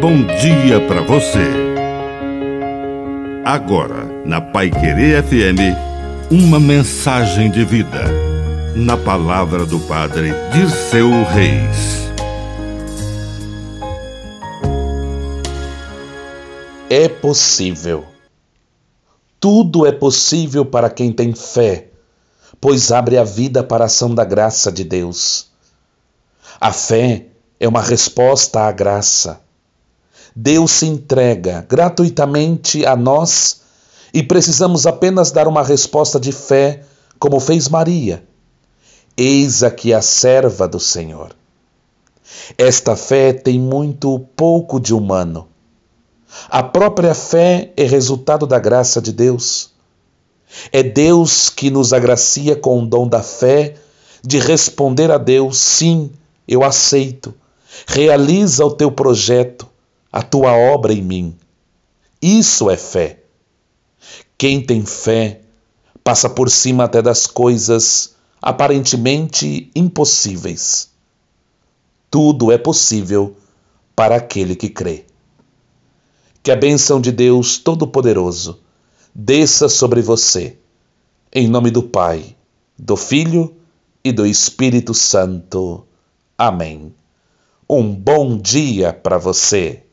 bom dia para você. Agora, na Pai Querer FM, uma mensagem de vida. Na palavra do Padre Dirceu Reis. É possível. Tudo é possível para quem tem fé, pois abre a vida para a ação da graça de Deus. A fé é uma resposta à graça Deus se entrega gratuitamente a nós e precisamos apenas dar uma resposta de fé, como fez Maria. Eis aqui a serva do Senhor. Esta fé tem muito pouco de humano. A própria fé é resultado da graça de Deus. É Deus que nos agracia com o dom da fé de responder a Deus: sim, eu aceito. Realiza o teu projeto a tua obra em mim. Isso é fé. Quem tem fé passa por cima até das coisas aparentemente impossíveis. Tudo é possível para aquele que crê. Que a bênção de Deus Todo-Poderoso desça sobre você, em nome do Pai, do Filho e do Espírito Santo. Amém. Um bom dia para você.